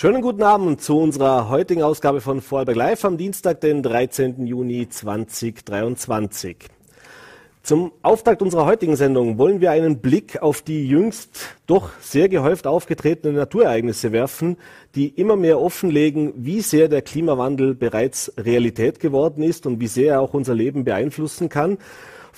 Schönen guten Abend zu unserer heutigen Ausgabe von Vorarlberg Live am Dienstag, den 13. Juni 2023. Zum Auftakt unserer heutigen Sendung wollen wir einen Blick auf die jüngst doch sehr gehäuft aufgetretenen Naturereignisse werfen, die immer mehr offenlegen, wie sehr der Klimawandel bereits Realität geworden ist und wie sehr er auch unser Leben beeinflussen kann.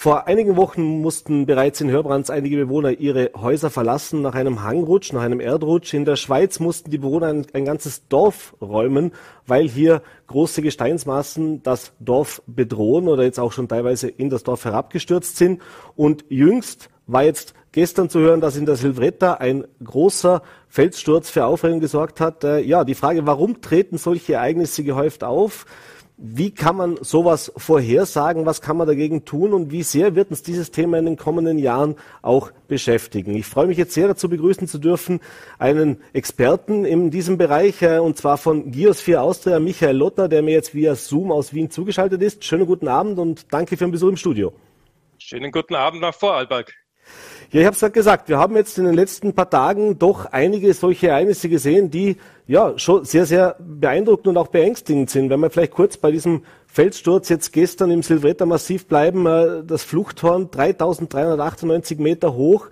Vor einigen Wochen mussten bereits in Hörbrands einige Bewohner ihre Häuser verlassen nach einem Hangrutsch, nach einem Erdrutsch. In der Schweiz mussten die Bewohner ein, ein ganzes Dorf räumen, weil hier große Gesteinsmassen das Dorf bedrohen oder jetzt auch schon teilweise in das Dorf herabgestürzt sind. Und jüngst war jetzt gestern zu hören, dass in der Silvretta ein großer Felssturz für Aufregung gesorgt hat. Äh, ja, die Frage, warum treten solche Ereignisse gehäuft auf? Wie kann man sowas vorhersagen? Was kann man dagegen tun? Und wie sehr wird uns dieses Thema in den kommenden Jahren auch beschäftigen? Ich freue mich jetzt sehr dazu begrüßen zu dürfen einen Experten in diesem Bereich, äh, und zwar von Geosphere Austria, Michael Lotter, der mir jetzt via Zoom aus Wien zugeschaltet ist. Schönen guten Abend und danke für den Besuch im Studio. Schönen guten Abend nach Vorarlberg. Ja, ich habe es ja gesagt, wir haben jetzt in den letzten paar Tagen doch einige solche Ereignisse gesehen, die ja schon sehr, sehr beeindruckend und auch beängstigend sind. Wenn wir vielleicht kurz bei diesem Felssturz jetzt gestern im Silvretta Massiv bleiben, äh, das Fluchthorn 3398 Meter hoch.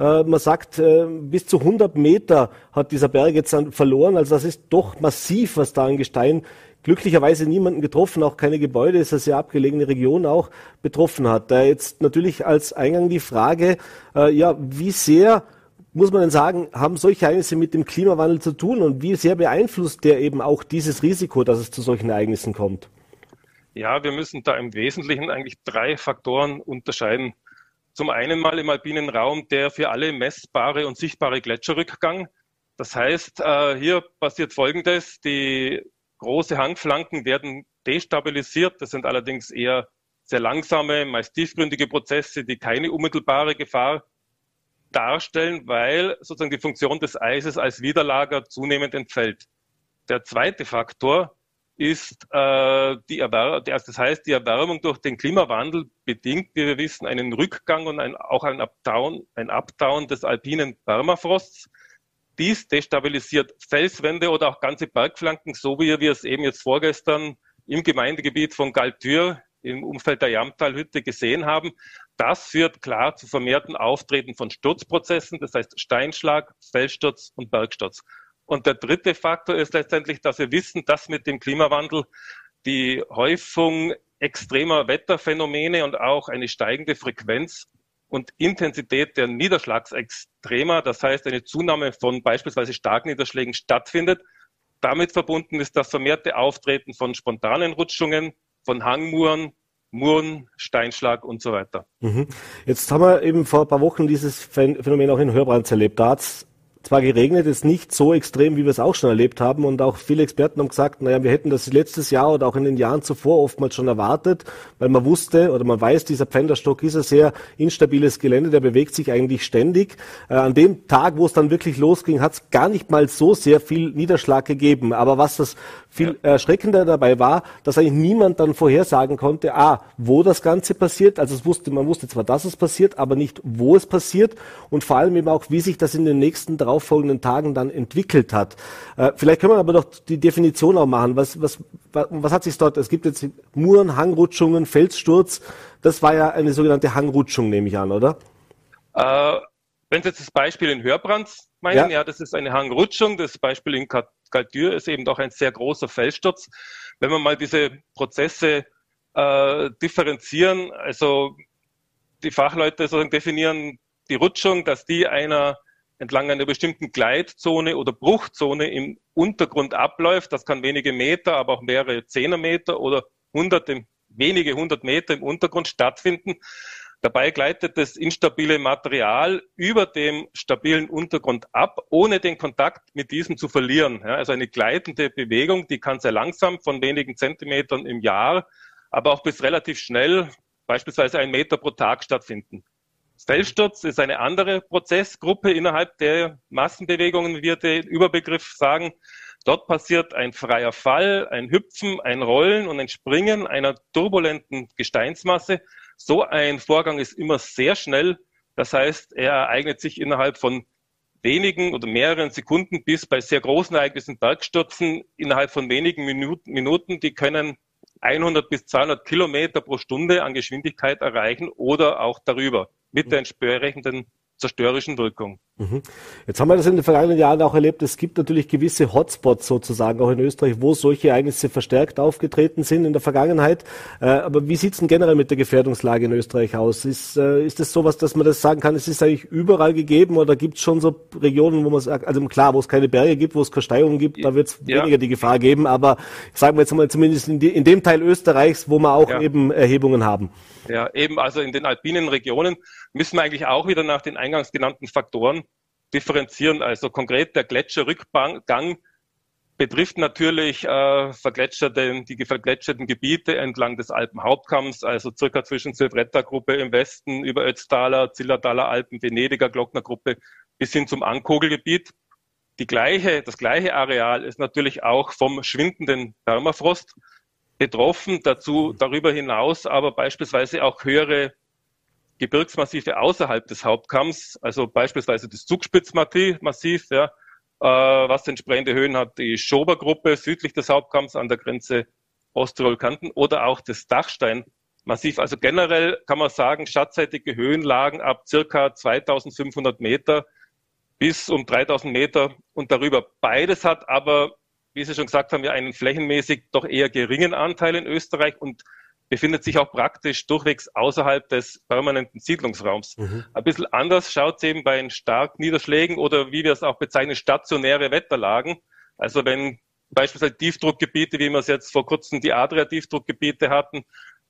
Äh, man sagt, äh, bis zu 100 Meter hat dieser Berg jetzt verloren. Also das ist doch massiv, was da an Gestein glücklicherweise niemanden getroffen, auch keine Gebäude, ist eine sehr abgelegene Region auch betroffen hat. Da jetzt natürlich als Eingang die Frage, äh, ja, wie sehr muss man denn sagen, haben solche Ereignisse mit dem Klimawandel zu tun und wie sehr beeinflusst der eben auch dieses Risiko, dass es zu solchen Ereignissen kommt? Ja, wir müssen da im Wesentlichen eigentlich drei Faktoren unterscheiden. Zum einen mal im alpinen Raum der für alle messbare und sichtbare Gletscherrückgang. Das heißt, äh, hier passiert Folgendes. Die Große Hangflanken werden destabilisiert. Das sind allerdings eher sehr langsame, meist tiefgründige Prozesse, die keine unmittelbare Gefahr darstellen, weil sozusagen die Funktion des Eises als Widerlager zunehmend entfällt. Der zweite Faktor ist äh, die Erwärmung, das heißt, die Erwärmung durch den Klimawandel bedingt, wie wir wissen, einen Rückgang und ein, auch ein Updown, ein Updown des alpinen Permafrosts. Dies destabilisiert Felswände oder auch ganze Bergflanken, so wie wir es eben jetzt vorgestern im Gemeindegebiet von Galtür im Umfeld der Jamtalhütte gesehen haben. Das führt klar zu vermehrten Auftreten von Sturzprozessen, das heißt Steinschlag, Felssturz und Bergsturz. Und der dritte Faktor ist letztendlich, dass wir wissen, dass mit dem Klimawandel die Häufung extremer Wetterphänomene und auch eine steigende Frequenz und Intensität der Niederschlagsextremer, das heißt eine Zunahme von beispielsweise starken Niederschlägen stattfindet. Damit verbunden ist das vermehrte Auftreten von spontanen Rutschungen, von Hangmuren, Muren, Steinschlag und so weiter. Mhm. Jetzt haben wir eben vor ein paar Wochen dieses Phänomen auch in Hörbrands erlebt. Da hat es zwar geregnet, ist nicht so extrem, wie wir es auch schon erlebt haben. Und auch viele Experten haben gesagt, naja, wir hätten das letztes Jahr oder auch in den Jahren zuvor oftmals schon erwartet, weil man wusste oder man weiß, dieser Pfänderstock ist ein sehr instabiles Gelände, der bewegt sich eigentlich ständig. Äh, an dem Tag, wo es dann wirklich losging, hat es gar nicht mal so sehr viel Niederschlag gegeben. Aber was das viel ja. erschreckender dabei war, dass eigentlich niemand dann vorhersagen konnte, ah, wo das Ganze passiert. Also es wusste, man wusste zwar, dass es passiert, aber nicht, wo es passiert und vor allem eben auch, wie sich das in den nächsten darauffolgenden Tagen dann entwickelt hat. Äh, vielleicht können wir aber doch die Definition auch machen. Was, was, was, was hat sich dort, es gibt jetzt Muren, Hangrutschungen, Felssturz. Das war ja eine sogenannte Hangrutschung, nehme ich an, oder? Äh, wenn Sie jetzt das Beispiel in Hörbrands meinen, ja. ja, das ist eine Hangrutschung. Das Beispiel in Galtür ist eben doch ein sehr großer Felssturz. Wenn wir mal diese Prozesse äh, differenzieren, also die Fachleute sozusagen definieren die Rutschung, dass die einer entlang einer bestimmten Gleitzone oder Bruchzone im Untergrund abläuft. Das kann wenige Meter, aber auch mehrere Zehnermeter oder hunderte, wenige hundert Meter im Untergrund stattfinden. Dabei gleitet das instabile Material über dem stabilen Untergrund ab, ohne den Kontakt mit diesem zu verlieren. Ja, also eine gleitende Bewegung, die kann sehr langsam von wenigen Zentimetern im Jahr, aber auch bis relativ schnell, beispielsweise ein Meter pro Tag stattfinden. Felssturz ist eine andere Prozessgruppe innerhalb der Massenbewegungen, wie wir den Überbegriff sagen. Dort passiert ein freier Fall, ein Hüpfen, ein Rollen und ein Springen einer turbulenten Gesteinsmasse so ein Vorgang ist immer sehr schnell. Das heißt, er ereignet sich innerhalb von wenigen oder mehreren Sekunden bis bei sehr großen Ereignissen Bergstürzen innerhalb von wenigen Minuten, die können 100 bis 200 Kilometer pro Stunde an Geschwindigkeit erreichen oder auch darüber mit der entsprechenden zerstörerischen Wirkung. Mhm. Jetzt haben wir das in den vergangenen Jahren auch erlebt. Es gibt natürlich gewisse Hotspots sozusagen auch in Österreich, wo solche Ereignisse verstärkt aufgetreten sind in der Vergangenheit. Äh, aber wie sieht es denn generell mit der Gefährdungslage in Österreich aus? Ist, äh, ist das sowas, dass man das sagen kann, es ist eigentlich überall gegeben oder gibt es schon so Regionen, wo man sagt, also klar, wo es keine Berge gibt, wo es keine Steigungen gibt, da wird es ja. weniger die Gefahr geben. Aber sagen wir jetzt mal zumindest in, die, in dem Teil Österreichs, wo wir auch ja. eben Erhebungen haben. Ja, eben also in den alpinen Regionen müssen wir eigentlich auch wieder nach den eingangs genannten Faktoren differenzieren. Also konkret der Gletscherrückgang betrifft natürlich äh, vergletscherte, die vergletscherten Gebiete entlang des Alpenhauptkamms, also circa zwischen Silvretta-Gruppe im Westen über Ötztaler, Zillertaler Alpen, Venediger Glocknergruppe bis hin zum Ankogelgebiet. Die gleiche, das gleiche Areal ist natürlich auch vom schwindenden Permafrost betroffen. Dazu darüber hinaus aber beispielsweise auch höhere Gebirgsmassive außerhalb des Hauptkamms, also beispielsweise das Zugspitzmassiv, ja, äh, was entsprechende Höhen hat, die Schobergruppe südlich des Hauptkamms an der Grenze Osttirol-Kanten oder auch das Dachsteinmassiv. Also generell kann man sagen, schattseitige Höhenlagen ab circa 2500 Meter bis um 3000 Meter und darüber. Beides hat aber, wie Sie schon gesagt haben, ja einen flächenmäßig doch eher geringen Anteil in Österreich und befindet sich auch praktisch durchwegs außerhalb des permanenten Siedlungsraums. Mhm. Ein bisschen anders schaut es eben bei den starken Niederschlägen oder wie wir es auch bezeichnen, stationäre Wetterlagen. Also wenn beispielsweise Tiefdruckgebiete, wie wir es jetzt vor kurzem die Adria-Tiefdruckgebiete hatten,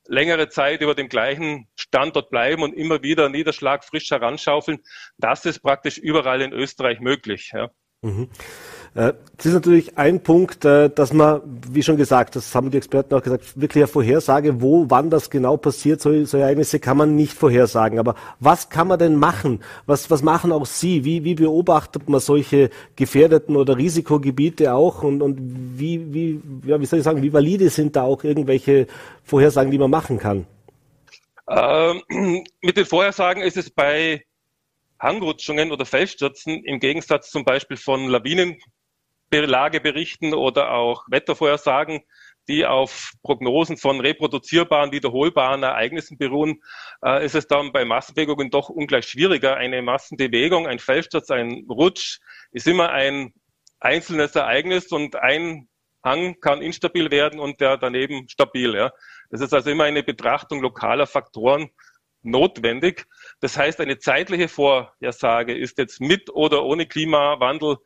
längere Zeit über dem gleichen Standort bleiben und immer wieder Niederschlag frisch heranschaufeln, das ist praktisch überall in Österreich möglich. Ja. Mhm. Äh, das ist natürlich ein Punkt, äh, dass man, wie schon gesagt, das haben die Experten auch gesagt, wirklich eine Vorhersage, wo, wann das genau passiert, solche, solche Ereignisse kann man nicht vorhersagen. Aber was kann man denn machen? Was, was machen auch Sie? Wie, wie beobachtet man solche gefährdeten oder Risikogebiete auch? Und, und wie, wie, ja, wie soll ich sagen, wie valide sind da auch irgendwelche Vorhersagen, die man machen kann? Ähm, mit den Vorhersagen ist es bei Hangrutschungen oder Felsstürzen im Gegensatz zum Beispiel von Lawinen Lageberichten oder auch Wettervorhersagen, die auf Prognosen von reproduzierbaren, wiederholbaren Ereignissen beruhen, äh, ist es dann bei Massenbewegungen doch ungleich schwieriger. Eine Massenbewegung, ein Felssturz, ein Rutsch ist immer ein einzelnes Ereignis und ein Hang kann instabil werden und der daneben stabil. Ja. Das ist also immer eine Betrachtung lokaler Faktoren notwendig. Das heißt, eine zeitliche Vorhersage ist jetzt mit oder ohne Klimawandel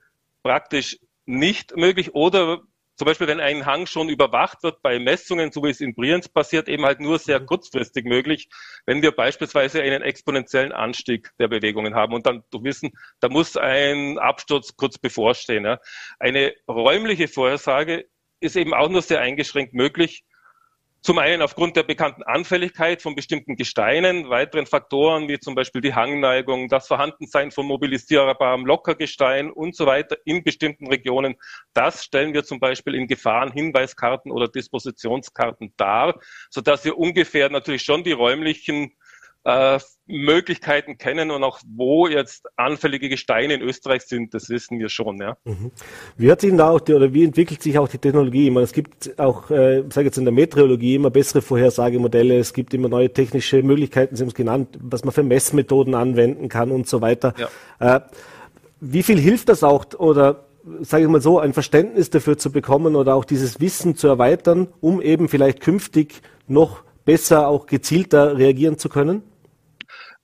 praktisch nicht möglich oder zum Beispiel, wenn ein Hang schon überwacht wird bei Messungen, so wie es in Brienz passiert, eben halt nur sehr kurzfristig möglich, wenn wir beispielsweise einen exponentiellen Anstieg der Bewegungen haben und dann wissen, da muss ein Absturz kurz bevorstehen. Ja. Eine räumliche Vorhersage ist eben auch nur sehr eingeschränkt möglich, zum einen aufgrund der bekannten Anfälligkeit von bestimmten Gesteinen, weiteren Faktoren wie zum Beispiel die Hangneigung, das Vorhandensein von mobilisierbarem Lockergestein und so weiter in bestimmten Regionen. Das stellen wir zum Beispiel in Gefahrenhinweiskarten oder Dispositionskarten dar, sodass wir ungefähr natürlich schon die räumlichen äh, Möglichkeiten kennen und auch wo jetzt anfällige Gesteine in Österreich sind, das wissen wir schon. Ja. Mhm. Wie hat sich da auch die, oder wie entwickelt sich auch die Technologie? Ich meine, es gibt auch, äh, sage jetzt in der Meteorologie immer bessere Vorhersagemodelle. Es gibt immer neue technische Möglichkeiten, Sie haben es genannt, was man für Messmethoden anwenden kann und so weiter. Ja. Äh, wie viel hilft das auch oder sage ich mal so, ein Verständnis dafür zu bekommen oder auch dieses Wissen zu erweitern, um eben vielleicht künftig noch besser, auch gezielter reagieren zu können?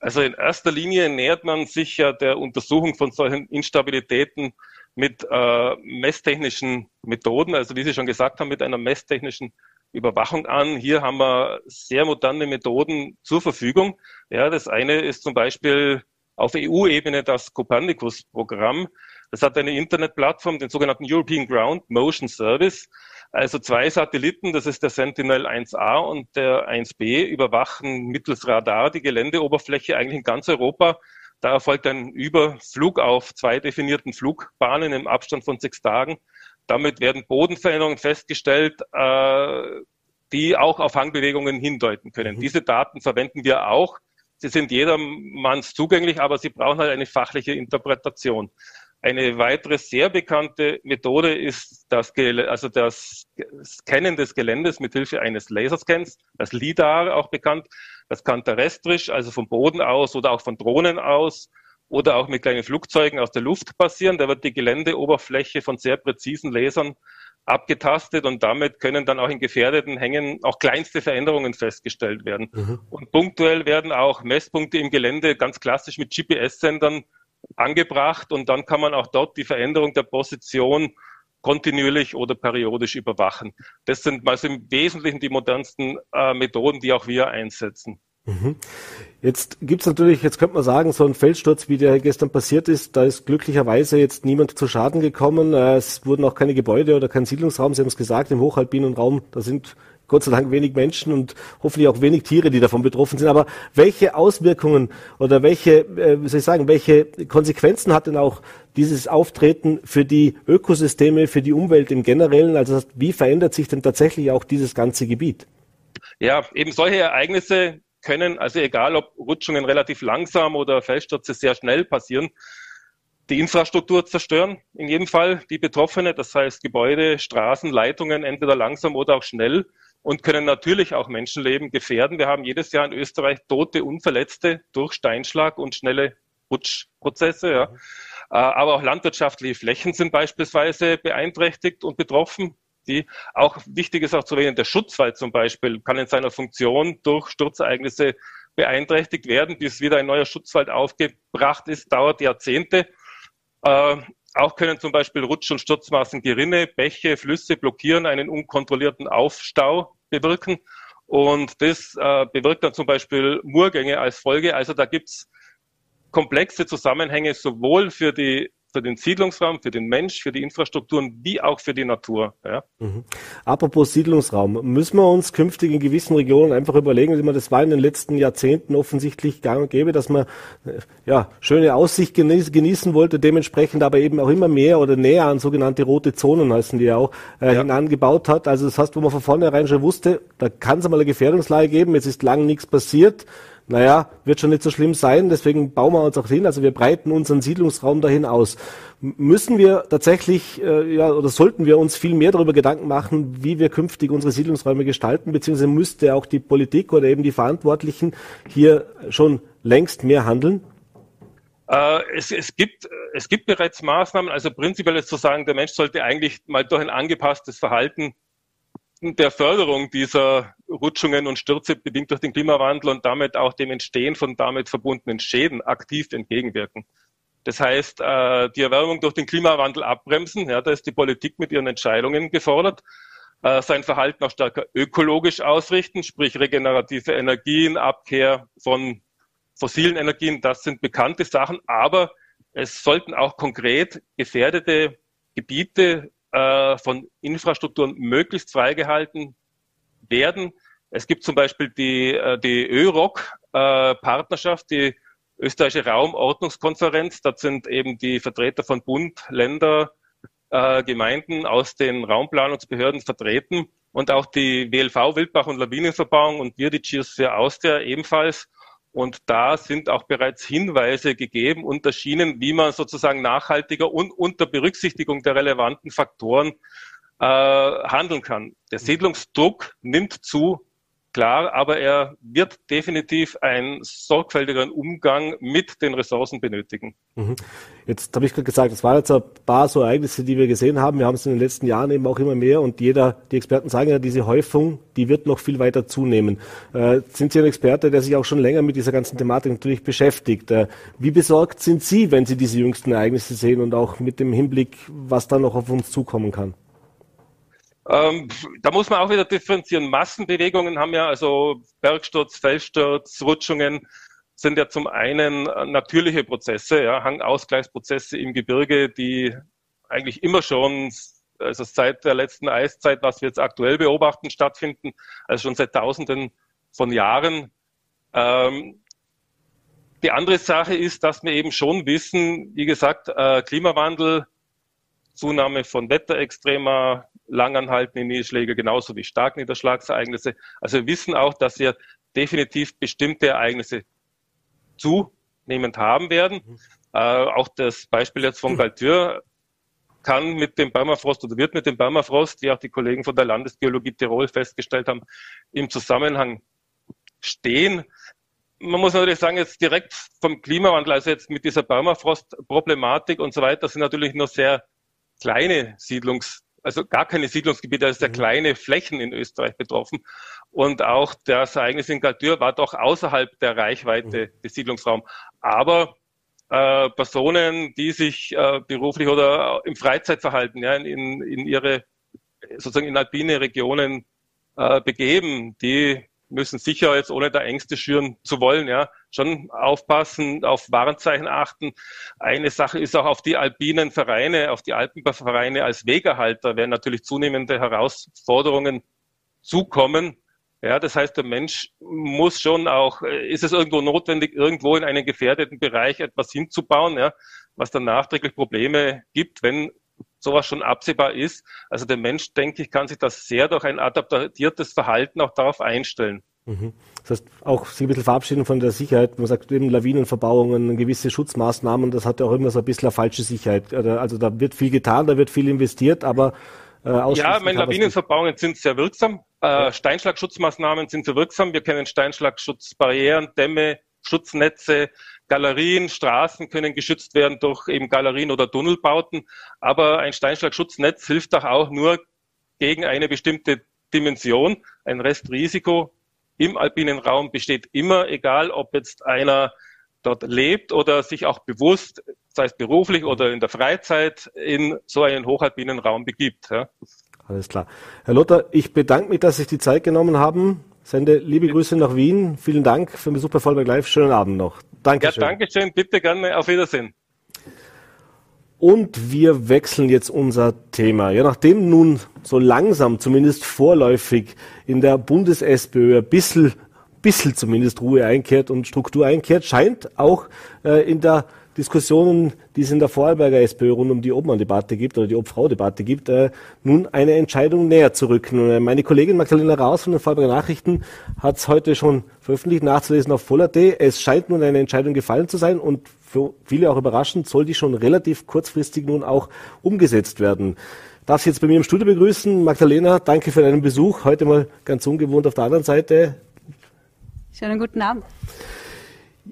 Also in erster Linie nähert man sich ja der Untersuchung von solchen Instabilitäten mit äh, messtechnischen Methoden, also wie Sie schon gesagt haben, mit einer messtechnischen Überwachung an. Hier haben wir sehr moderne Methoden zur Verfügung. Ja, das eine ist zum Beispiel auf EU-Ebene das Copernicus-Programm. Das hat eine Internetplattform, den sogenannten European Ground Motion Service. Also zwei Satelliten, das ist der Sentinel 1A und der 1B, überwachen mittels Radar die Geländeoberfläche eigentlich in ganz Europa. Da erfolgt ein Überflug auf zwei definierten Flugbahnen im Abstand von sechs Tagen. Damit werden Bodenveränderungen festgestellt, äh, die auch auf Hangbewegungen hindeuten können. Mhm. Diese Daten verwenden wir auch. Sie sind jedermanns zugänglich, aber sie brauchen halt eine fachliche Interpretation. Eine weitere sehr bekannte Methode ist das, also das Scannen des Geländes mit Hilfe eines Laserscans, das LIDAR auch bekannt. Das kann terrestrisch, also vom Boden aus oder auch von Drohnen aus oder auch mit kleinen Flugzeugen aus der Luft passieren. Da wird die Geländeoberfläche von sehr präzisen Lasern abgetastet und damit können dann auch in gefährdeten Hängen auch kleinste Veränderungen festgestellt werden. Mhm. Und punktuell werden auch Messpunkte im Gelände ganz klassisch mit GPS-Sendern angebracht und dann kann man auch dort die Veränderung der Position kontinuierlich oder periodisch überwachen. Das sind also im Wesentlichen die modernsten äh, Methoden, die auch wir einsetzen. Mhm. Jetzt gibt's natürlich, jetzt könnte man sagen, so ein Feldsturz, wie der gestern passiert ist, da ist glücklicherweise jetzt niemand zu Schaden gekommen. Äh, es wurden auch keine Gebäude oder kein Siedlungsraum, Sie haben es gesagt, im hochalpinen Raum, da sind Gott sei Dank wenig Menschen und hoffentlich auch wenig Tiere, die davon betroffen sind. Aber welche Auswirkungen oder welche, äh, wie soll ich sagen, welche Konsequenzen hat denn auch dieses Auftreten für die Ökosysteme, für die Umwelt im Generellen? Also wie verändert sich denn tatsächlich auch dieses ganze Gebiet? Ja, eben solche Ereignisse können, also egal ob Rutschungen relativ langsam oder Felsstürze sehr schnell passieren, die Infrastruktur zerstören, in jedem Fall die Betroffene, das heißt Gebäude, Straßen, Leitungen, entweder langsam oder auch schnell und können natürlich auch Menschenleben gefährden. Wir haben jedes Jahr in Österreich tote Unverletzte durch Steinschlag und schnelle Rutschprozesse. Ja. Äh, aber auch landwirtschaftliche Flächen sind beispielsweise beeinträchtigt und betroffen die auch wichtig ist auch zu erwähnen, der Schutzwald zum Beispiel kann in seiner Funktion durch Sturzereignisse beeinträchtigt werden. Bis wieder ein neuer Schutzwald aufgebracht ist, dauert Jahrzehnte. Äh, auch können zum Beispiel Rutsch- und Sturzmassen Gerinne, Bäche, Flüsse blockieren, einen unkontrollierten Aufstau bewirken. Und das äh, bewirkt dann zum Beispiel Murgänge als Folge. Also da gibt's komplexe Zusammenhänge sowohl für die für den Siedlungsraum, für den Mensch, für die Infrastrukturen, wie auch für die Natur. Ja. Mhm. Apropos Siedlungsraum, müssen wir uns künftig in gewissen Regionen einfach überlegen, das war in den letzten Jahrzehnten offensichtlich gang und gäbe, dass man äh, ja, schöne Aussicht genieß, genießen wollte, dementsprechend aber eben auch immer mehr oder näher an sogenannte rote Zonen heißen die ja auch, äh, ja. hinangebaut hat. Also das heißt, wo man von vornherein schon wusste, da kann es mal eine Gefährdungslage geben, es ist lang nichts passiert naja, wird schon nicht so schlimm sein, deswegen bauen wir uns auch hin, also wir breiten unseren Siedlungsraum dahin aus. Müssen wir tatsächlich, äh, ja, oder sollten wir uns viel mehr darüber Gedanken machen, wie wir künftig unsere Siedlungsräume gestalten, beziehungsweise müsste auch die Politik oder eben die Verantwortlichen hier schon längst mehr handeln? Äh, es, es, gibt, es gibt bereits Maßnahmen, also prinzipiell ist zu sagen, der Mensch sollte eigentlich mal durch ein angepasstes Verhalten der Förderung dieser Rutschungen und Stürze bedingt durch den Klimawandel und damit auch dem Entstehen von damit verbundenen Schäden aktiv entgegenwirken. Das heißt, äh, die Erwärmung durch den Klimawandel abbremsen, ja, da ist die Politik mit ihren Entscheidungen gefordert, äh, sein Verhalten auch stärker ökologisch ausrichten, sprich regenerative Energien, Abkehr von fossilen Energien, das sind bekannte Sachen, aber es sollten auch konkret gefährdete Gebiete äh, von Infrastrukturen möglichst freigehalten werden. Es gibt zum Beispiel die, äh, die ÖROC-Partnerschaft, äh, die österreichische Raumordnungskonferenz. Das sind eben die Vertreter von Bund, Länder, äh, Gemeinden aus den Raumplanungsbehörden vertreten und auch die WLV Wildbach- und Lawinenverbauung und wir, die Geosphere Austria ebenfalls. Und da sind auch bereits Hinweise gegeben und erschienen, wie man sozusagen nachhaltiger und unter Berücksichtigung der relevanten Faktoren äh, handeln kann. Der Siedlungsdruck nimmt zu, klar, aber er wird definitiv einen sorgfältigeren Umgang mit den Ressourcen benötigen. Mhm. Jetzt habe ich gerade gesagt, es waren jetzt ein paar so Ereignisse, die wir gesehen haben. Wir haben es in den letzten Jahren eben auch immer mehr und jeder, die Experten sagen ja, diese Häufung, die wird noch viel weiter zunehmen. Äh, sind Sie ein Experte, der sich auch schon länger mit dieser ganzen Thematik natürlich beschäftigt? Äh, wie besorgt sind Sie, wenn Sie diese jüngsten Ereignisse sehen und auch mit dem Hinblick, was da noch auf uns zukommen kann? Ähm, da muss man auch wieder differenzieren. Massenbewegungen haben ja also Bergsturz, Felssturz, Rutschungen sind ja zum einen natürliche Prozesse, ja, Hangausgleichsprozesse im Gebirge, die eigentlich immer schon, also seit der letzten Eiszeit, was wir jetzt aktuell beobachten, stattfinden, also schon seit Tausenden von Jahren. Ähm, die andere Sache ist, dass wir eben schon wissen, wie gesagt, äh, Klimawandel, Zunahme von Wetterextremer, langanhaltende Niederschläge genauso wie Starkniederschlagsereignisse. Also wir wissen auch, dass wir definitiv bestimmte Ereignisse zunehmend haben werden. Äh, auch das Beispiel jetzt von Galtür kann mit dem Permafrost oder wird mit dem Permafrost, wie auch die Kollegen von der Landesgeologie Tirol festgestellt haben, im Zusammenhang stehen. Man muss natürlich sagen, jetzt direkt vom Klimawandel, also jetzt mit dieser Permafrost-Problematik und so weiter, sind natürlich nur sehr kleine Siedlungs, also gar keine Siedlungsgebiete, also sehr mhm. kleine Flächen in Österreich betroffen. Und auch das Ereignis in Galtür war doch außerhalb der Reichweite mhm. des Siedlungsraums. Aber äh, Personen, die sich äh, beruflich oder im Freizeitverhalten ja, in, in ihre sozusagen in alpine Regionen äh, begeben, die müssen sicher jetzt ohne da Ängste schüren zu wollen, ja, schon aufpassen, auf Warnzeichen achten. Eine Sache ist auch auf die alpinen Vereine, auf die Alpenvereine als Wegehalter werden natürlich zunehmende Herausforderungen zukommen. Ja, das heißt, der Mensch muss schon auch, äh, ist es irgendwo notwendig, irgendwo in einen gefährdeten Bereich etwas hinzubauen, ja, was dann nachträglich Probleme gibt, wenn sowas schon absehbar ist. Also der Mensch, denke ich, kann sich das sehr durch ein adaptiertes Verhalten auch darauf einstellen. Mhm. Das heißt, auch sich ein bisschen verabschieden von der Sicherheit. Man sagt eben Lawinenverbauungen, gewisse Schutzmaßnahmen, das hat ja auch immer so ein bisschen eine falsche Sicherheit. Also da wird viel getan, da wird viel investiert, aber äh, ja, meine Lawinenverbauungen sind sehr wirksam. Äh, Steinschlagschutzmaßnahmen sind sehr wirksam. Wir kennen Steinschlagschutzbarrieren, Dämme, Schutznetze, Galerien, Straßen können geschützt werden durch eben Galerien oder Tunnelbauten. Aber ein Steinschlagschutznetz hilft doch auch nur gegen eine bestimmte Dimension. Ein Restrisiko im alpinen Raum besteht immer, egal ob jetzt einer dort lebt oder sich auch bewusst, sei es beruflich oder in der Freizeit, in so einen hochalpinen Raum begibt. Ja. Alles klar. Herr Lothar, ich bedanke mich, dass Sie sich die Zeit genommen haben. Sende liebe Grüße nach Wien. Vielen Dank für den Besuch bei Vollberg Live. Schönen Abend noch. Dankeschön. Ja, danke schön. Bitte gerne. Auf Wiedersehen. Und wir wechseln jetzt unser Thema. Ja, nachdem nun so langsam, zumindest vorläufig in der Bundes-SPÖ ein bisschen bisschen zumindest Ruhe einkehrt und Struktur einkehrt, scheint auch äh, in der Diskussionen, die es in der Vorarlberger SPÖ rund um die Obmann-Debatte gibt oder die Obfrau-Debatte gibt, äh, nun eine Entscheidung näher zu rücken. Äh, meine Kollegin Magdalena Raus von den Vorarlberger Nachrichten hat es heute schon veröffentlicht, nachzulesen auf Voll.at. Es scheint nun eine Entscheidung gefallen zu sein und für viele auch überraschend soll die schon relativ kurzfristig nun auch umgesetzt werden. Darf Sie jetzt bei mir im Studio begrüßen. Magdalena, danke für deinen Besuch. Heute mal ganz ungewohnt auf der anderen Seite. Schönen guten Abend.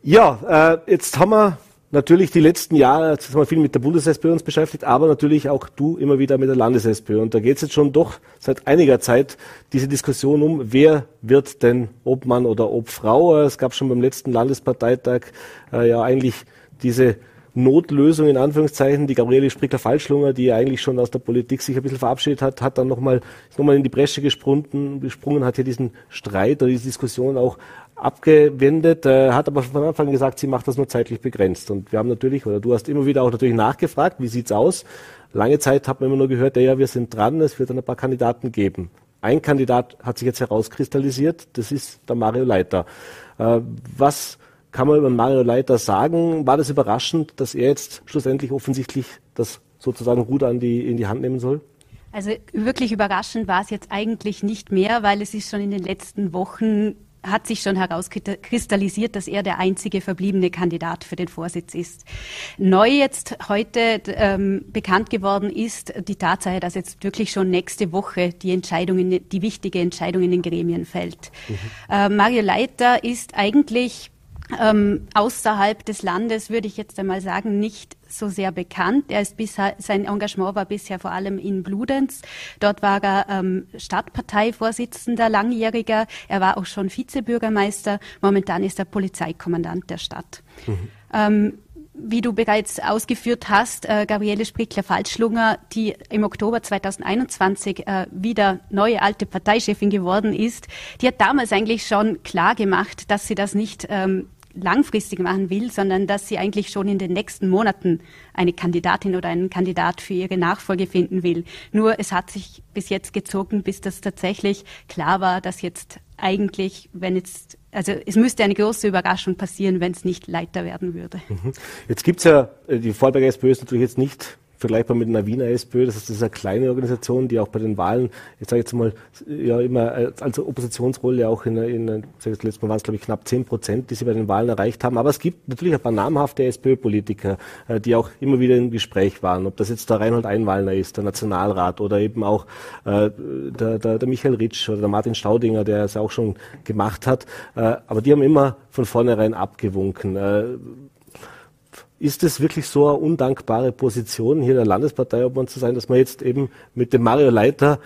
Ja, äh, jetzt haben wir natürlich die letzten Jahre, haben wir viel mit der Bundes-SPÖ uns beschäftigt, aber natürlich auch du immer wieder mit der Landes-SPÖ. Und da geht es jetzt schon doch seit einiger Zeit diese Diskussion um, wer wird denn Obmann oder Obfrau. Es gab schon beim letzten Landesparteitag äh, ja eigentlich diese Notlösung in Anführungszeichen. Die Gabriele Spricker-Falschlunger, die eigentlich schon aus der Politik sich ein bisschen verabschiedet hat, hat dann nochmal noch mal in die Bresche gesprungen, gesprungen, hat hier diesen Streit oder diese Diskussion auch abgewendet, äh, hat aber von Anfang gesagt, sie macht das nur zeitlich begrenzt. Und wir haben natürlich, oder du hast immer wieder auch natürlich nachgefragt, wie sieht's aus? Lange Zeit hat man immer nur gehört, ja, wir sind dran, es wird dann ein paar Kandidaten geben. Ein Kandidat hat sich jetzt herauskristallisiert, das ist der Mario Leiter. Äh, was kann man über Mario Leiter sagen? War das überraschend, dass er jetzt schlussendlich offensichtlich das sozusagen Ruder an die, in die Hand nehmen soll? Also wirklich überraschend war es jetzt eigentlich nicht mehr, weil es ist schon in den letzten Wochen hat sich schon herauskristallisiert, dass er der einzige verbliebene Kandidat für den Vorsitz ist. Neu jetzt heute ähm, bekannt geworden ist die Tatsache, dass jetzt wirklich schon nächste Woche die Entscheidung, in, die wichtige Entscheidung in den Gremien fällt. Mhm. Äh, Mario Leiter ist eigentlich ähm, außerhalb des Landes, würde ich jetzt einmal sagen, nicht so sehr bekannt. Er ist bisher, sein Engagement war bisher vor allem in Bludenz. Dort war er ähm, Stadtparteivorsitzender, langjähriger. Er war auch schon Vizebürgermeister. Momentan ist er Polizeikommandant der Stadt. Mhm. Ähm, wie du bereits ausgeführt hast, äh, Gabriele Sprickler-Falschlunger, die im Oktober 2021 äh, wieder neue alte Parteichefin geworden ist, die hat damals eigentlich schon klar gemacht, dass sie das nicht ähm, langfristig machen will, sondern dass sie eigentlich schon in den nächsten Monaten eine Kandidatin oder einen Kandidat für ihre Nachfolge finden will. Nur es hat sich bis jetzt gezogen, bis das tatsächlich klar war, dass jetzt eigentlich, wenn jetzt, also es müsste eine große Überraschung passieren, wenn es nicht Leiter werden würde. Mhm. Jetzt gibt's ja, äh, die Vorarlberger SPÖ ist natürlich jetzt nicht vergleichbar mit einer Wiener SPÖ. Das ist, eine kleine Organisation, die auch bei den Wahlen, jetzt sage ich jetzt mal, ja immer als Oppositionsrolle auch in, in das letzte Mal waren es glaube ich knapp zehn Prozent, die sie bei den Wahlen erreicht haben. Aber es gibt natürlich ein paar namhafte SPÖ-Politiker, äh, die auch immer wieder im Gespräch waren. Ob das jetzt der Reinhold Einwallner ist, der Nationalrat oder eben auch äh, der, der, der Michael Ritsch oder der Martin Staudinger, der es auch schon gemacht hat. Äh, aber die haben immer von vornherein abgewunken. Äh, ist es wirklich so eine undankbare Position hier der Landesparteiobmann zu sein, dass man jetzt eben mit dem Mario Leiter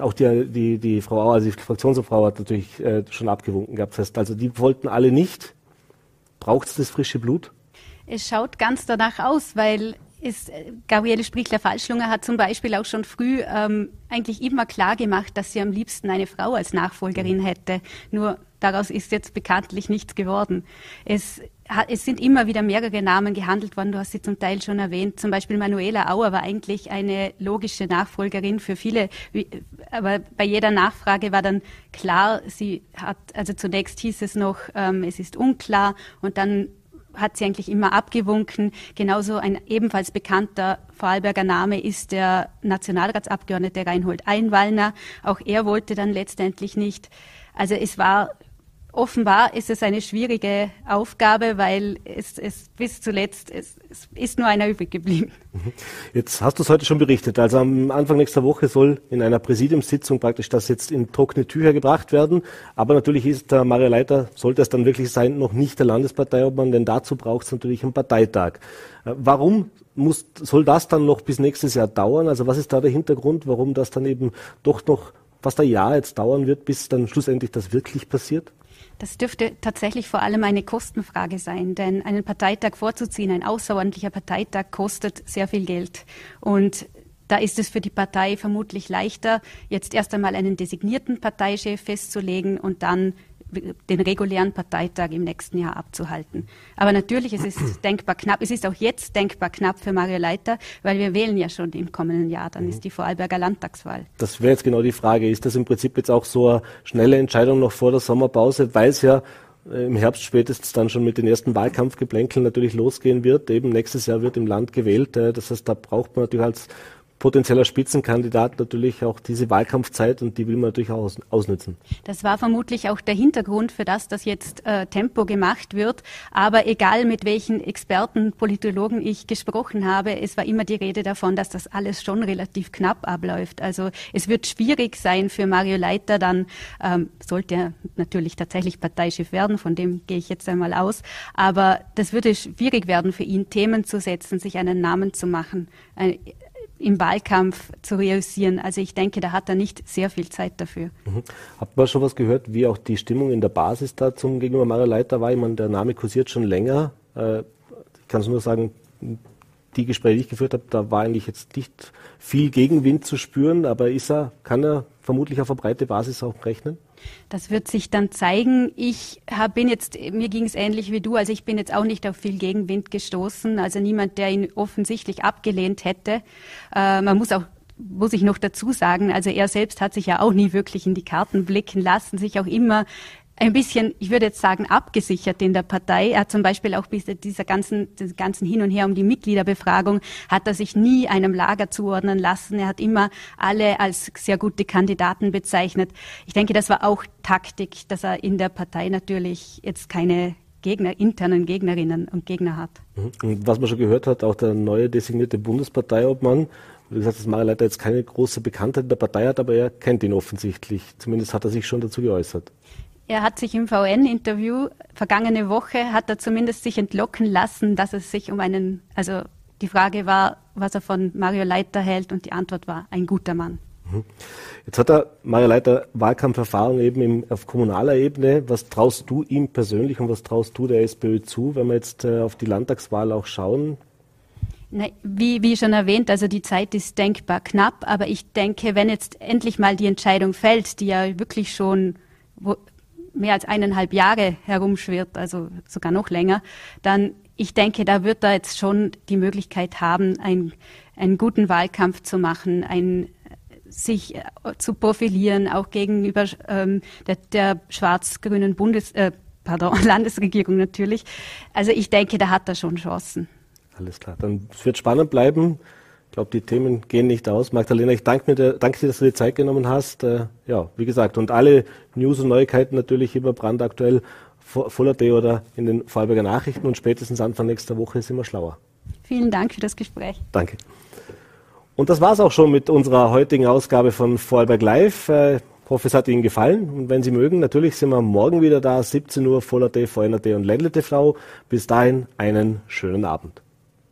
auch die, die, die Frau Auer, also die Fraktionsfrau hat natürlich äh, schon abgewunken gehabt. Das heißt, also die wollten alle nicht. Braucht es das frische Blut? Es schaut ganz danach aus, weil ist, äh, Gabriele Sprichler-Falschlunger hat zum Beispiel auch schon früh ähm, eigentlich immer klar gemacht, dass sie am liebsten eine Frau als Nachfolgerin hätte. Nur daraus ist jetzt bekanntlich nichts geworden. Es es sind immer wieder mehrere Namen gehandelt worden. Du hast sie zum Teil schon erwähnt. Zum Beispiel Manuela Auer war eigentlich eine logische Nachfolgerin für viele. Aber bei jeder Nachfrage war dann klar, sie hat, also zunächst hieß es noch, ähm, es ist unklar und dann hat sie eigentlich immer abgewunken. Genauso ein ebenfalls bekannter Vorarlberger Name ist der Nationalratsabgeordnete Reinhold Einwallner. Auch er wollte dann letztendlich nicht. Also es war offenbar ist es eine schwierige Aufgabe, weil es, es bis zuletzt es, es ist nur einer übrig geblieben. Mhm. Jetzt hast du es heute schon berichtet. Also am Anfang nächster Woche soll in einer Präsidiumssitzung praktisch das jetzt in trockene Tücher gebracht werden. Aber natürlich ist der Mario Leiter, sollte es dann wirklich sein, noch nicht der Landesparteiobmann, denn dazu braucht es natürlich einen Parteitag. Äh, warum muss, soll das dann noch bis nächstes Jahr dauern? Also was ist da der Hintergrund, warum das dann eben doch noch fast ein Jahr jetzt dauern wird, bis dann schlussendlich das wirklich passiert? Das dürfte tatsächlich vor allem eine Kostenfrage sein, denn einen Parteitag vorzuziehen, ein außerordentlicher Parteitag kostet sehr viel Geld. Und da ist es für die Partei vermutlich leichter, jetzt erst einmal einen designierten Parteichef festzulegen und dann den regulären Parteitag im nächsten Jahr abzuhalten. Aber natürlich, es ist denkbar knapp. Es ist auch jetzt denkbar knapp für Mario Leiter, weil wir wählen ja schon im kommenden Jahr. Dann ist die Vorarlberger Landtagswahl. Das wäre jetzt genau die Frage. Ist das im Prinzip jetzt auch so eine schnelle Entscheidung noch vor der Sommerpause, weil es ja äh, im Herbst spätestens dann schon mit den ersten Wahlkampfgeplänkeln natürlich losgehen wird. Eben nächstes Jahr wird im Land gewählt. Äh, das heißt, da braucht man natürlich als potenzieller Spitzenkandidat natürlich auch diese Wahlkampfzeit und die will man natürlich auch ausnutzen. Das war vermutlich auch der Hintergrund für das, dass jetzt äh, Tempo gemacht wird. Aber egal mit welchen Experten, Politologen ich gesprochen habe, es war immer die Rede davon, dass das alles schon relativ knapp abläuft. Also es wird schwierig sein für Mario Leiter dann, ähm, sollte er natürlich tatsächlich Parteichef werden, von dem gehe ich jetzt einmal aus. Aber das würde schwierig werden für ihn, Themen zu setzen, sich einen Namen zu machen. Ein, im Wahlkampf zu realisieren. Also ich denke, da hat er nicht sehr viel Zeit dafür. Mhm. Habt ihr schon was gehört, wie auch die Stimmung in der Basis da zum gegenüber Mario Leiter war? Ich meine, der Name kursiert schon länger. Äh, ich kann es nur sagen, die Gespräche, die ich geführt habe, da war eigentlich jetzt nicht viel Gegenwind zu spüren, aber ist er, kann er vermutlich auf eine breite Basis auch rechnen? Das wird sich dann zeigen. Ich bin jetzt, mir ging es ähnlich wie du, also ich bin jetzt auch nicht auf viel Gegenwind gestoßen, also niemand, der ihn offensichtlich abgelehnt hätte. Äh, man muss auch muss ich noch dazu sagen, also er selbst hat sich ja auch nie wirklich in die Karten blicken lassen, sich auch immer ein bisschen, ich würde jetzt sagen, abgesichert in der Partei. Er hat zum Beispiel auch bis dieser ganzen, dieser ganzen Hin und Her um die Mitgliederbefragung, hat er sich nie einem Lager zuordnen lassen. Er hat immer alle als sehr gute Kandidaten bezeichnet. Ich denke, das war auch Taktik, dass er in der Partei natürlich jetzt keine Gegner, internen Gegnerinnen und Gegner hat. Mhm. Und was man schon gehört hat, auch der neue designierte Bundesparteiobmann, wie gesagt, dass Mareleiter jetzt keine große Bekanntheit in der Partei hat, aber er kennt ihn offensichtlich. Zumindest hat er sich schon dazu geäußert. Er hat sich im VN-Interview vergangene Woche, hat er zumindest sich entlocken lassen, dass es sich um einen, also die Frage war, was er von Mario Leiter hält und die Antwort war, ein guter Mann. Mhm. Jetzt hat er Mario Leiter Wahlkampferfahrung eben im, auf kommunaler Ebene. Was traust du ihm persönlich und was traust du der SPÖ zu, wenn wir jetzt äh, auf die Landtagswahl auch schauen? Na, wie, wie schon erwähnt, also die Zeit ist denkbar knapp, aber ich denke, wenn jetzt endlich mal die Entscheidung fällt, die ja wirklich schon wo, mehr als eineinhalb Jahre herumschwirrt, also sogar noch länger, dann ich denke, da wird er jetzt schon die Möglichkeit haben, ein, einen guten Wahlkampf zu machen, ein, sich äh, zu profilieren, auch gegenüber ähm, der, der schwarz-grünen Bundes, äh, pardon, Landesregierung natürlich. Also ich denke, da hat er schon Chancen. Alles klar. Dann wird spannend bleiben. Ich glaube, die Themen gehen nicht aus. Magdalena, ich danke, dir, danke dir, dass du dir Zeit genommen hast. Äh, ja, wie gesagt, und alle News und Neuigkeiten natürlich über brandaktuell Fuller oder in den Vorarlberger Nachrichten und spätestens Anfang nächster Woche sind wir schlauer. Vielen Dank für das Gespräch. Danke. Und das war es auch schon mit unserer heutigen Ausgabe von Vorarlberg Live. Äh, ich hoffe, es hat Ihnen gefallen. Und wenn Sie mögen, natürlich sind wir morgen wieder da, 17 Uhr, Voller.t, VNRT und Ländle TV. Bis dahin einen schönen Abend.